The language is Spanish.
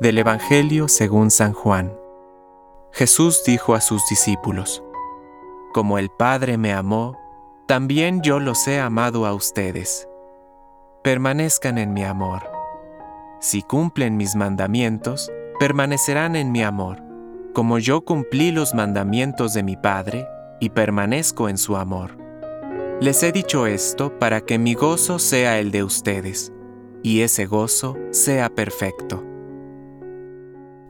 Del Evangelio según San Juan. Jesús dijo a sus discípulos, Como el Padre me amó, también yo los he amado a ustedes. Permanezcan en mi amor. Si cumplen mis mandamientos, permanecerán en mi amor, como yo cumplí los mandamientos de mi Padre y permanezco en su amor. Les he dicho esto para que mi gozo sea el de ustedes, y ese gozo sea perfecto.